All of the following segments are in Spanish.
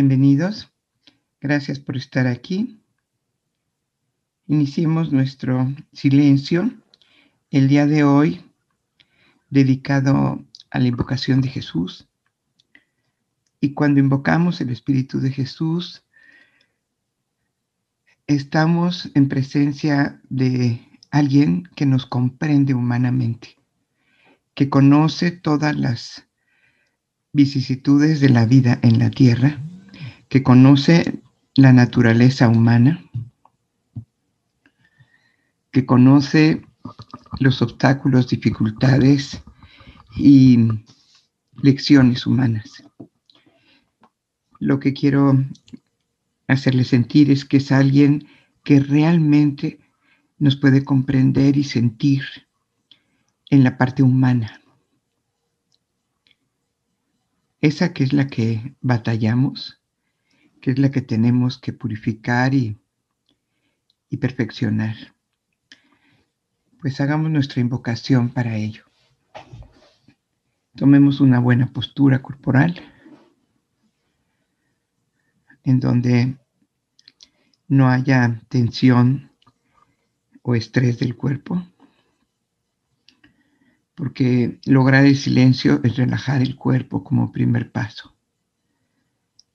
Bienvenidos. Gracias por estar aquí. Iniciemos nuestro silencio el día de hoy dedicado a la invocación de Jesús. Y cuando invocamos el Espíritu de Jesús, estamos en presencia de alguien que nos comprende humanamente, que conoce todas las vicisitudes de la vida en la tierra, que conoce la naturaleza humana, que conoce los obstáculos, dificultades y lecciones humanas. Lo que quiero hacerle sentir es que es alguien que realmente nos puede comprender y sentir en la parte humana. Esa que es la que batallamos, que es la que tenemos que purificar y, y perfeccionar. Pues hagamos nuestra invocación para ello. Tomemos una buena postura corporal en donde no haya tensión o estrés del cuerpo, porque lograr el silencio es relajar el cuerpo como primer paso.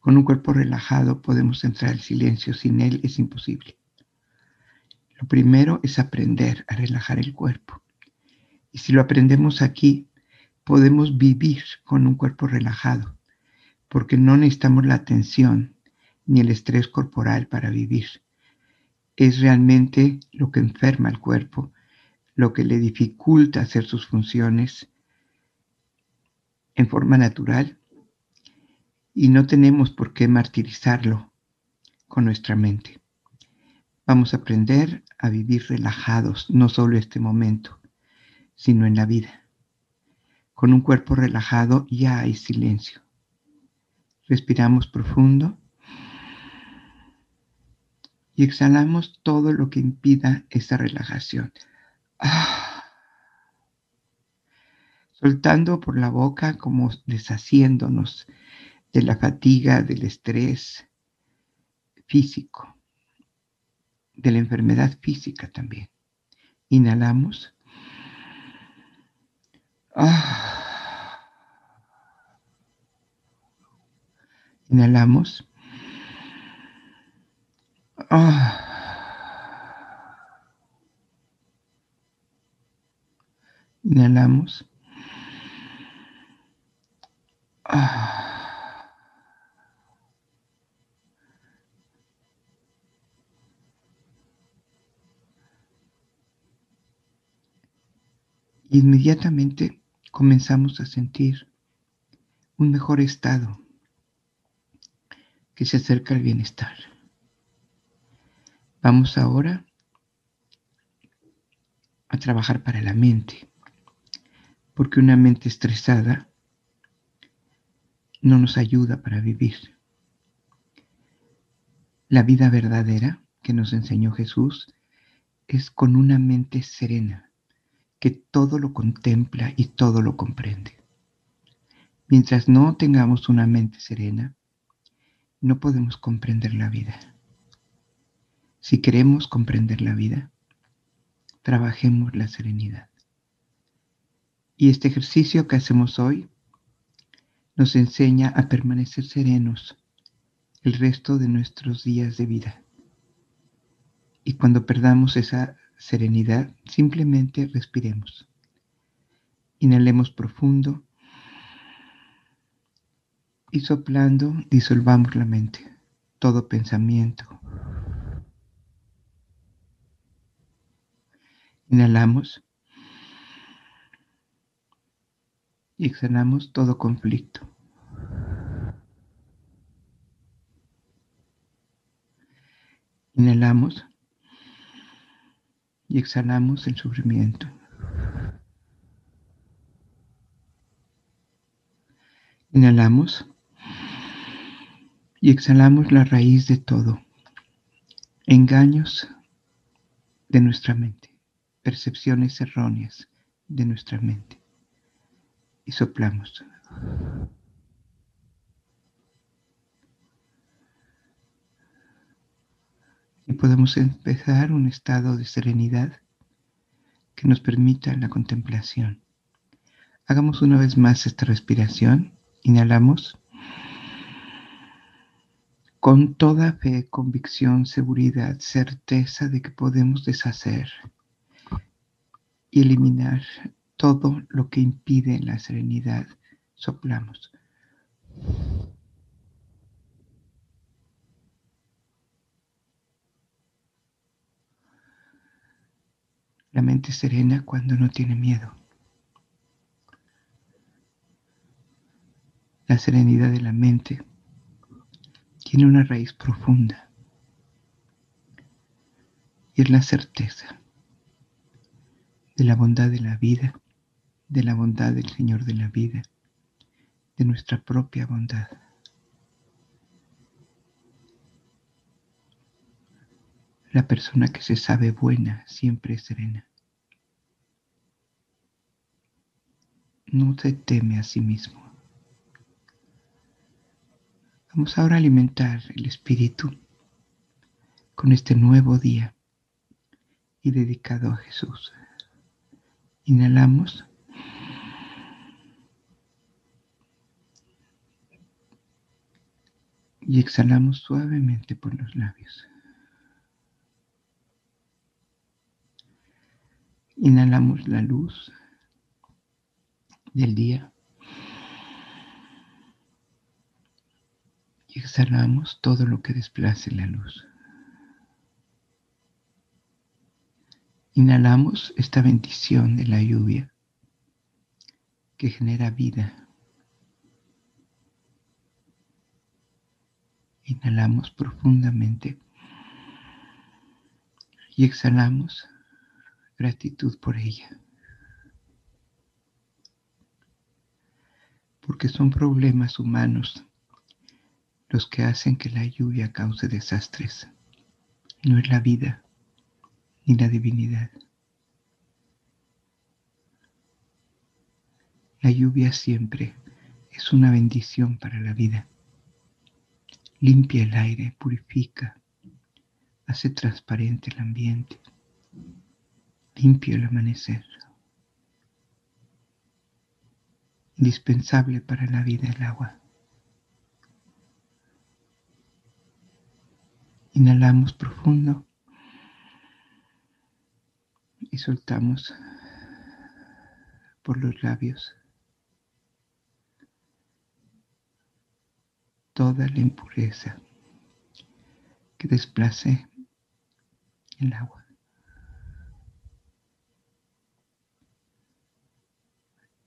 Con un cuerpo relajado podemos entrar al silencio, sin él es imposible. Lo primero es aprender a relajar el cuerpo. Y si lo aprendemos aquí, podemos vivir con un cuerpo relajado, porque no necesitamos la tensión ni el estrés corporal para vivir. Es realmente lo que enferma al cuerpo, lo que le dificulta hacer sus funciones en forma natural y no tenemos por qué martirizarlo con nuestra mente. Vamos a aprender a vivir relajados, no solo este momento, sino en la vida. Con un cuerpo relajado ya hay silencio. Respiramos profundo y exhalamos todo lo que impida esa relajación. Ah. Soltando por la boca como deshaciéndonos de la fatiga, del estrés físico, de la enfermedad física también. Inhalamos. Ah. Inhalamos. Ah. Inhalamos. Ah. Inmediatamente comenzamos a sentir un mejor estado que se acerca al bienestar. Vamos ahora a trabajar para la mente, porque una mente estresada no nos ayuda para vivir. La vida verdadera que nos enseñó Jesús es con una mente serena, que todo lo contempla y todo lo comprende. Mientras no tengamos una mente serena, no podemos comprender la vida. Si queremos comprender la vida, trabajemos la serenidad. Y este ejercicio que hacemos hoy nos enseña a permanecer serenos el resto de nuestros días de vida. Y cuando perdamos esa serenidad, simplemente respiremos. Inhalemos profundo y soplando disolvamos la mente, todo pensamiento, Inhalamos y exhalamos todo conflicto. Inhalamos y exhalamos el sufrimiento. Inhalamos y exhalamos la raíz de todo, engaños de nuestra mente percepciones erróneas de nuestra mente. Y soplamos. Podemos empezar un estado de serenidad que nos permita la contemplación. Hagamos una vez más esta respiración. Inhalamos con toda fe, convicción, seguridad, certeza de que podemos deshacer y eliminar todo lo que impide la serenidad. Soplamos. La mente serena cuando no tiene miedo. La serenidad de la mente tiene una raíz profunda y es la certeza de la bondad de la vida, de la bondad del Señor de la vida, de nuestra propia bondad. La persona que se sabe buena siempre es serena. No se teme a sí mismo. Vamos ahora a alimentar el espíritu con este nuevo día y dedicado a Jesús. Inhalamos. Y exhalamos suavemente por los labios. Inhalamos la luz del día. Y exhalamos todo lo que desplace la luz. Inhalamos esta bendición de la lluvia que genera vida. Inhalamos profundamente y exhalamos gratitud por ella. Porque son problemas humanos los que hacen que la lluvia cause desastres. No es la vida ni la divinidad. La lluvia siempre es una bendición para la vida. Limpia el aire, purifica, hace transparente el ambiente, limpia el amanecer. Indispensable para la vida el agua. Inhalamos profundo y soltamos por los labios toda la impureza que desplace el agua.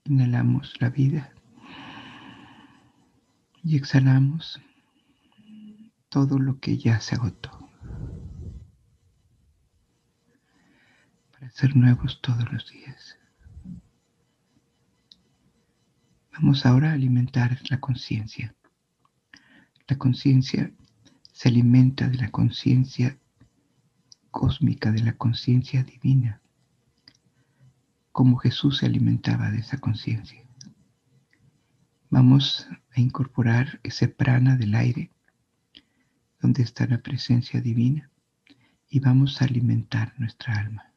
Inhalamos la vida y exhalamos todo lo que ya se agotó. para ser nuevos todos los días. Vamos ahora a alimentar la conciencia. La conciencia se alimenta de la conciencia cósmica, de la conciencia divina, como Jesús se alimentaba de esa conciencia. Vamos a incorporar ese prana del aire, donde está la presencia divina, y vamos a alimentar nuestra alma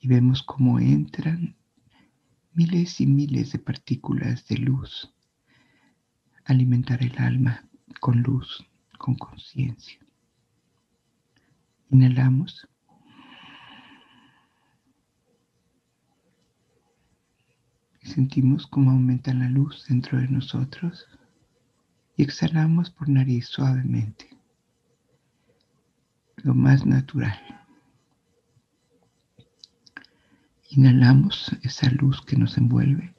y vemos cómo entran miles y miles de partículas de luz, alimentar el alma con luz, con conciencia. Inhalamos. Sentimos cómo aumenta la luz dentro de nosotros y exhalamos por nariz suavemente, lo más natural. Inhalamos esa luz que nos envuelve.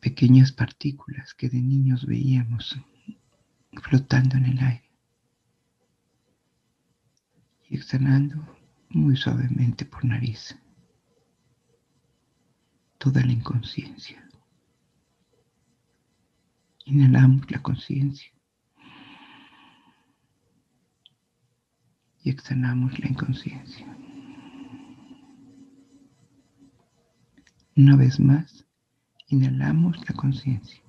Pequeñas partículas que de niños veíamos flotando en el aire. Y exhalando muy suavemente por nariz. Toda la inconsciencia. Inhalamos la conciencia. Y exhalamos la inconsciencia. Una vez más, inhalamos la conciencia.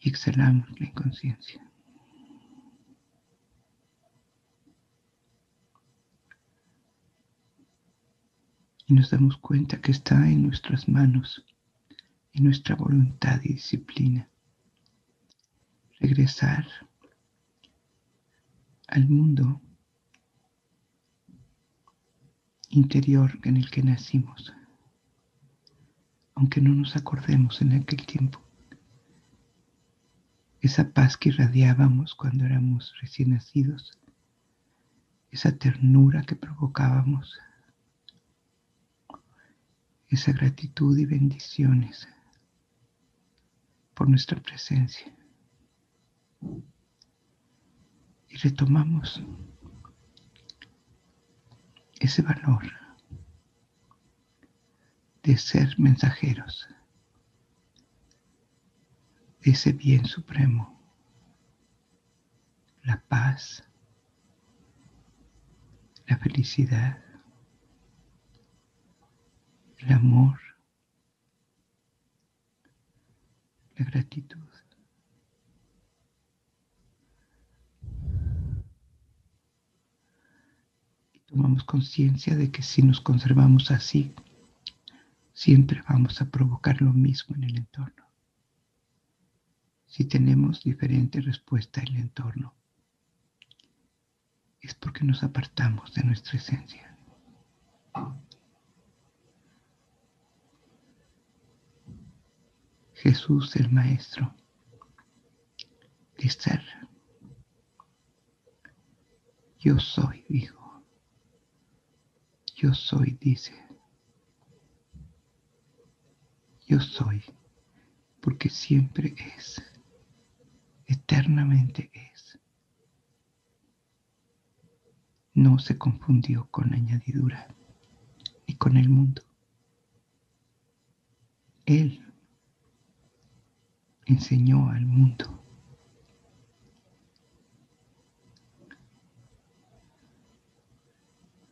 Y exhalamos la inconsciencia. Y nos damos cuenta que está en nuestras manos, en nuestra voluntad y disciplina, regresar al mundo interior en el que nacimos, aunque no nos acordemos en aquel tiempo. Esa paz que irradiábamos cuando éramos recién nacidos, esa ternura que provocábamos, esa gratitud y bendiciones por nuestra presencia. Y retomamos ese valor de ser mensajeros de ese bien supremo, la paz, la felicidad, el amor, la gratitud. tomamos conciencia de que si nos conservamos así, siempre vamos a provocar lo mismo en el entorno. Si tenemos diferente respuesta en el entorno, es porque nos apartamos de nuestra esencia. Jesús el Maestro ser. Yo soy, dijo. Yo soy, dice. Yo soy, porque siempre es, eternamente es. No se confundió con añadidura ni con el mundo. Él enseñó al mundo.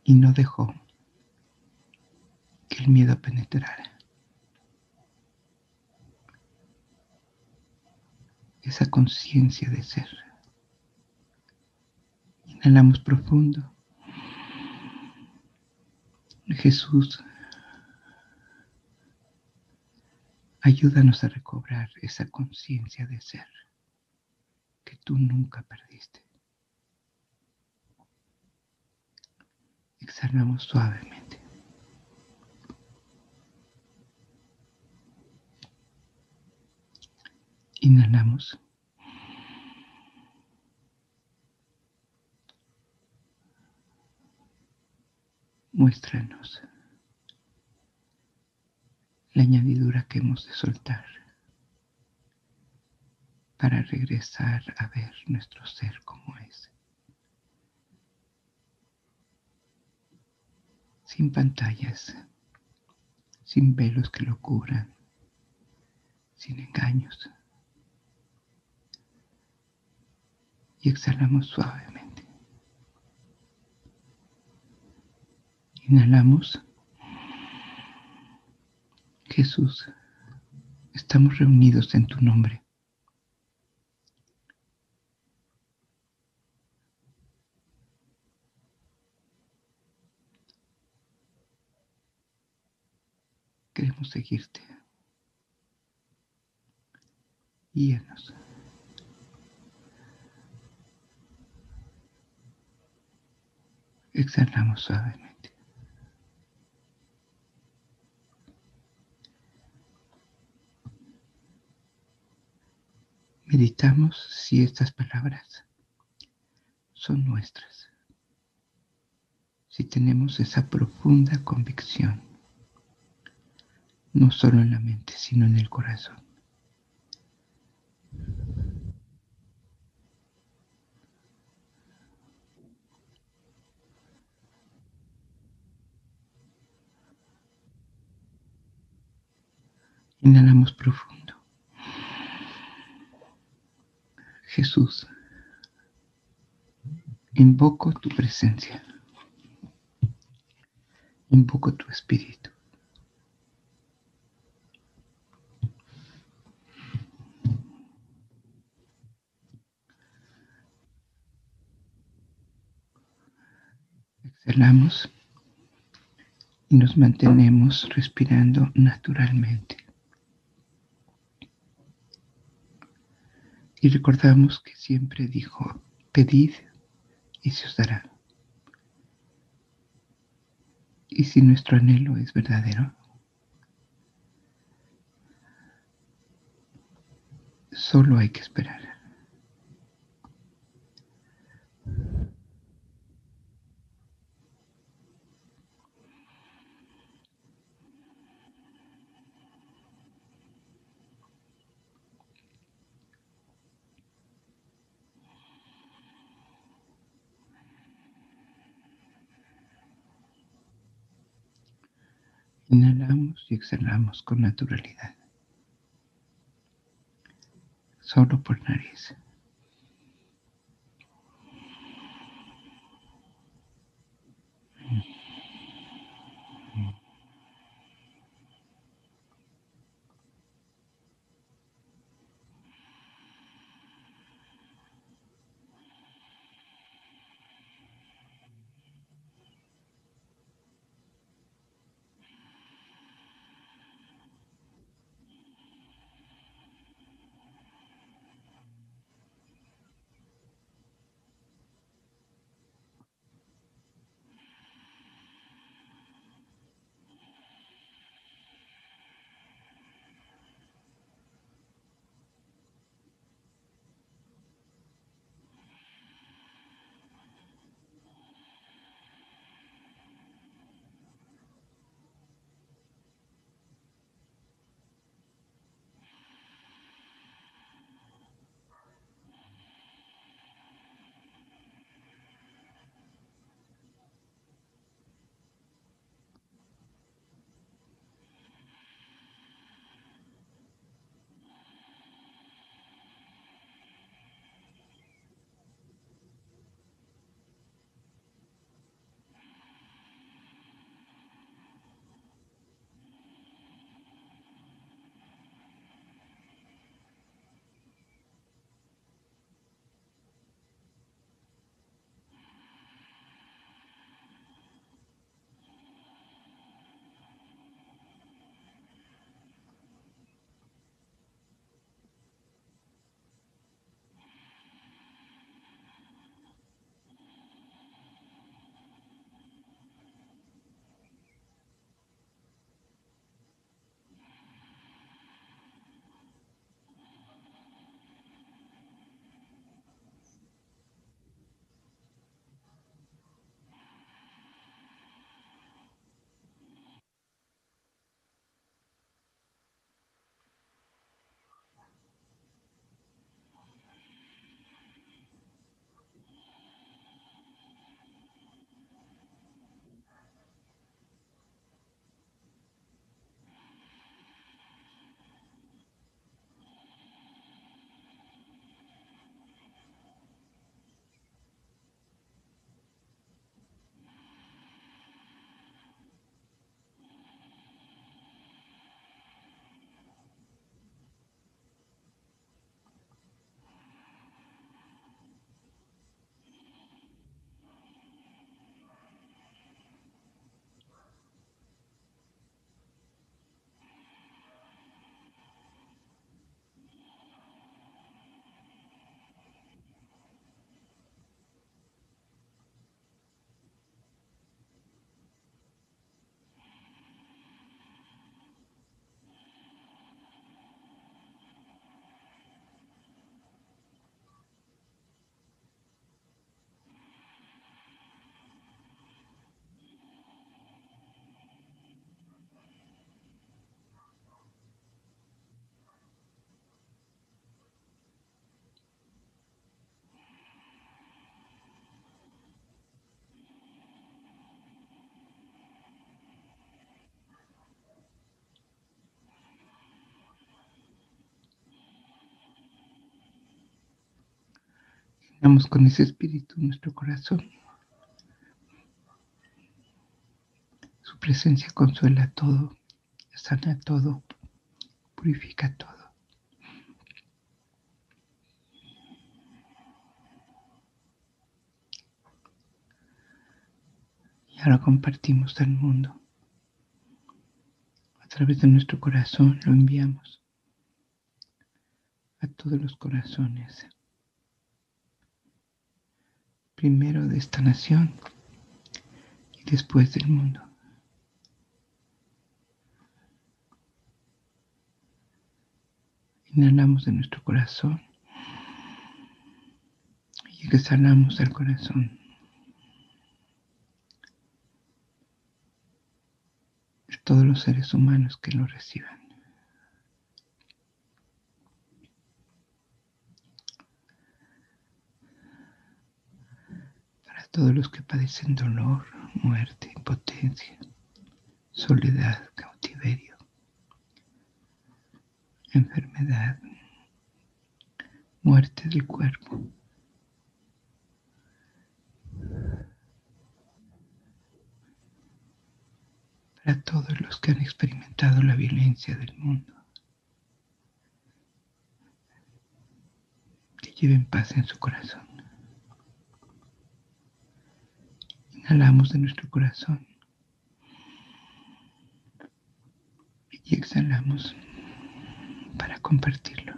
Y no dejó el miedo penetrar Esa conciencia de ser. Inhalamos profundo. Jesús, ayúdanos a recobrar esa conciencia de ser que tú nunca perdiste. Exhalamos suavemente. Inhalamos. Muéstranos la añadidura que hemos de soltar para regresar a ver nuestro ser como es. Sin pantallas, sin velos que lo cubran, sin engaños. y exhalamos suavemente. Inhalamos. Jesús, estamos reunidos en tu nombre. Queremos seguirte. Guíanos. Exhalamos suavemente. Meditamos si estas palabras son nuestras. Si tenemos esa profunda convicción, no solo en la mente, sino en el corazón. Inhalamos profundo. Jesús, invoco tu presencia, invoco tu espíritu. Exhalamos y nos mantenemos respirando naturalmente. Y recordamos que siempre dijo, pedid y se os dará. Y si nuestro anhelo es verdadero, solo hay que esperar. Y exhalamos con naturalidad. Solo por nariz. Vamos con ese espíritu nuestro corazón. Su presencia consuela todo, sana todo, purifica todo. Y ahora compartimos al mundo. A través de nuestro corazón lo enviamos a todos los corazones. Primero de esta nación y después del mundo. Inhalamos de nuestro corazón y exhalamos al corazón. De todos los seres humanos que lo reciban. Para todos los que padecen dolor, muerte, impotencia, soledad, cautiverio enfermedad, muerte del cuerpo. Para todos los que han experimentado la violencia del mundo. Que lleven paz en su corazón. Inhalamos de nuestro corazón y exhalamos para compartirlo.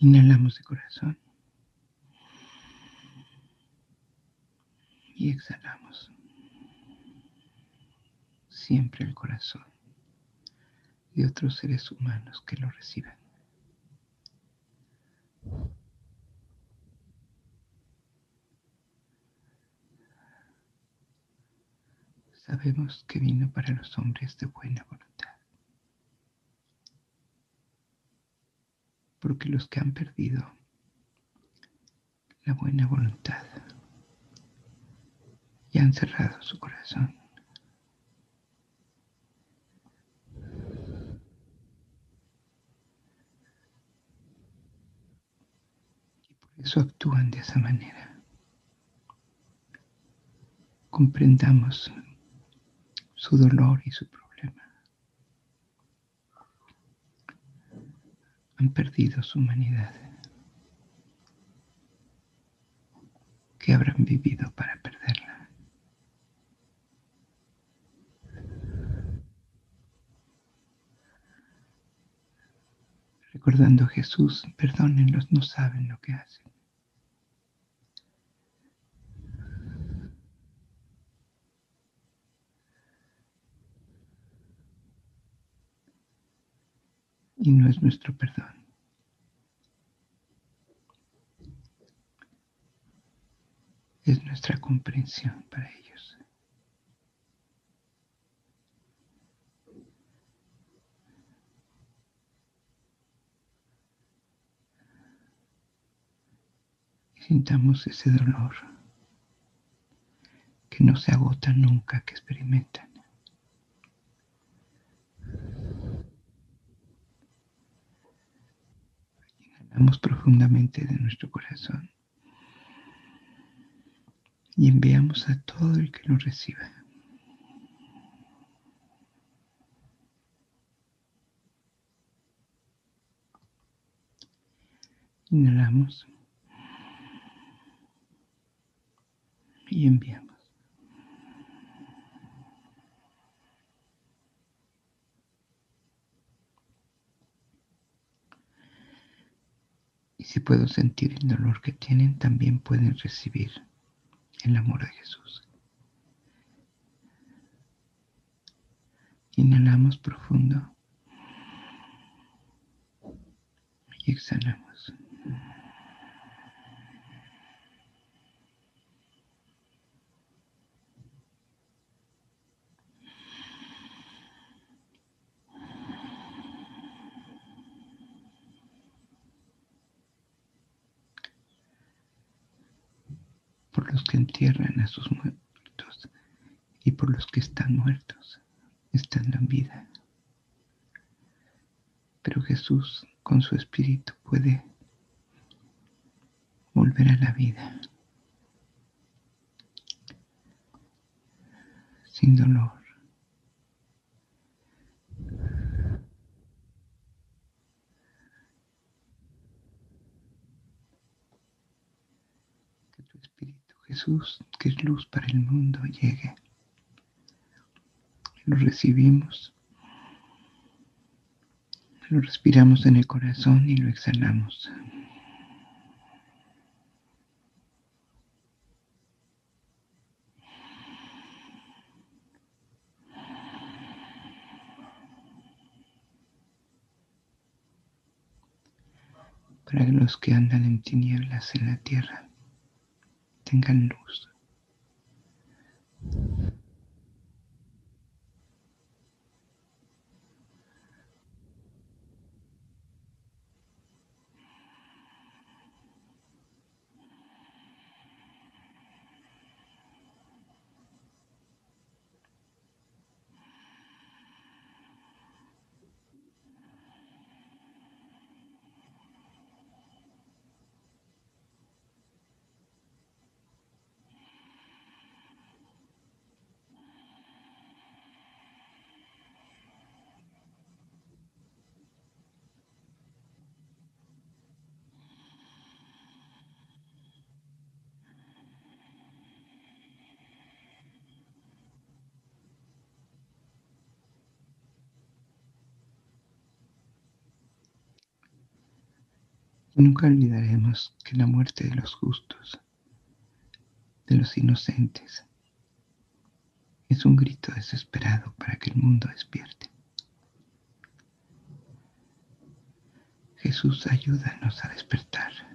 Inhalamos de corazón y exhalamos siempre el corazón de otros seres humanos que lo reciban. Sabemos que vino para los hombres de buena voluntad. Porque los que han perdido la buena voluntad y han cerrado su corazón, actúan de esa manera. Comprendamos su dolor y su problema. Han perdido su humanidad. ¿Qué habrán vivido para perderla? Recordando a Jesús, perdónenlos, no saben lo que hacen. Y no es nuestro perdón. Es nuestra comprensión para ellos. Y sintamos ese dolor que no se agota nunca que experimentan. Profundamente de nuestro corazón y enviamos a todo el que lo reciba. Inhalamos y enviamos. Y si puedo sentir el dolor que tienen, también pueden recibir el amor de Jesús. Inhalamos profundo y exhalamos. por los que entierran a sus muertos y por los que están muertos, estando en vida. Pero Jesús con su espíritu puede volver a la vida sin dolor. Jesús, que es luz para el mundo, llegue. Lo recibimos, lo respiramos en el corazón y lo exhalamos. para los que andan en tinieblas en la tierra tengan luz. Nunca olvidaremos que la muerte de los justos, de los inocentes, es un grito desesperado para que el mundo despierte. Jesús, ayúdanos a despertar.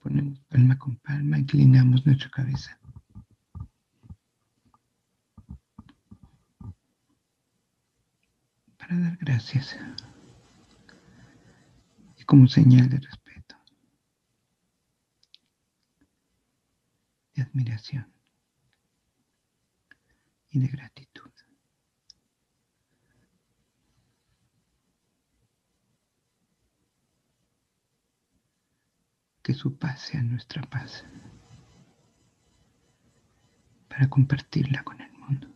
Ponemos palma con palma, inclinamos nuestra cabeza. Para dar gracias. Y como señal de respeto. De admiración. Y de gratitud. Que su paz sea nuestra paz, para compartirla con el mundo.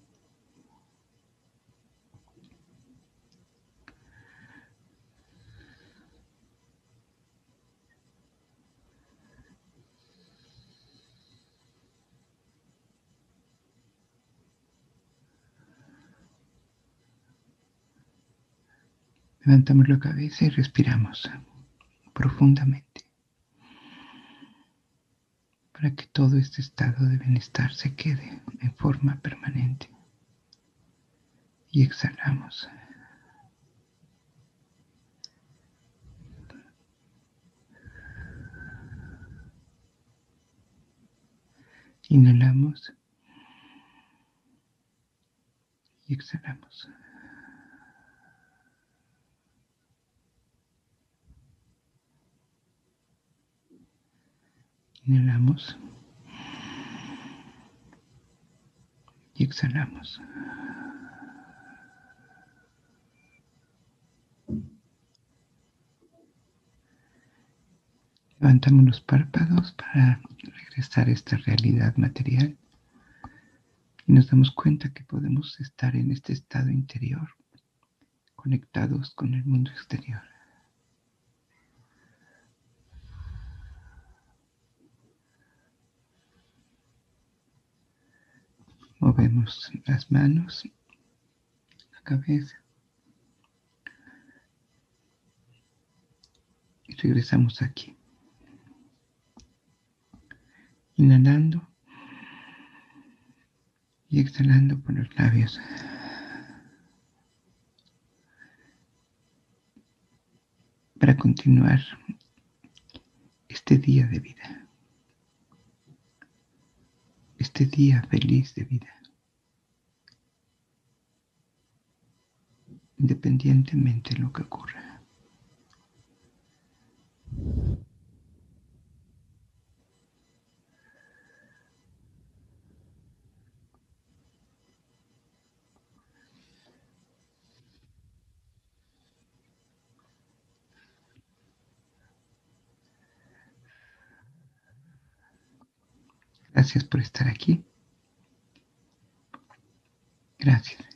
Levantamos la cabeza y respiramos profundamente para que todo este estado de bienestar se quede en forma permanente. Y exhalamos. Inhalamos y exhalamos. Inhalamos y exhalamos. Levantamos los párpados para regresar a esta realidad material y nos damos cuenta que podemos estar en este estado interior, conectados con el mundo exterior. Movemos las manos, la cabeza. Y regresamos aquí. Inhalando y exhalando por los labios. Para continuar este día de vida. Este día feliz de vida. Independientemente de lo que ocurra. Gracias por estar aquí. Gracias.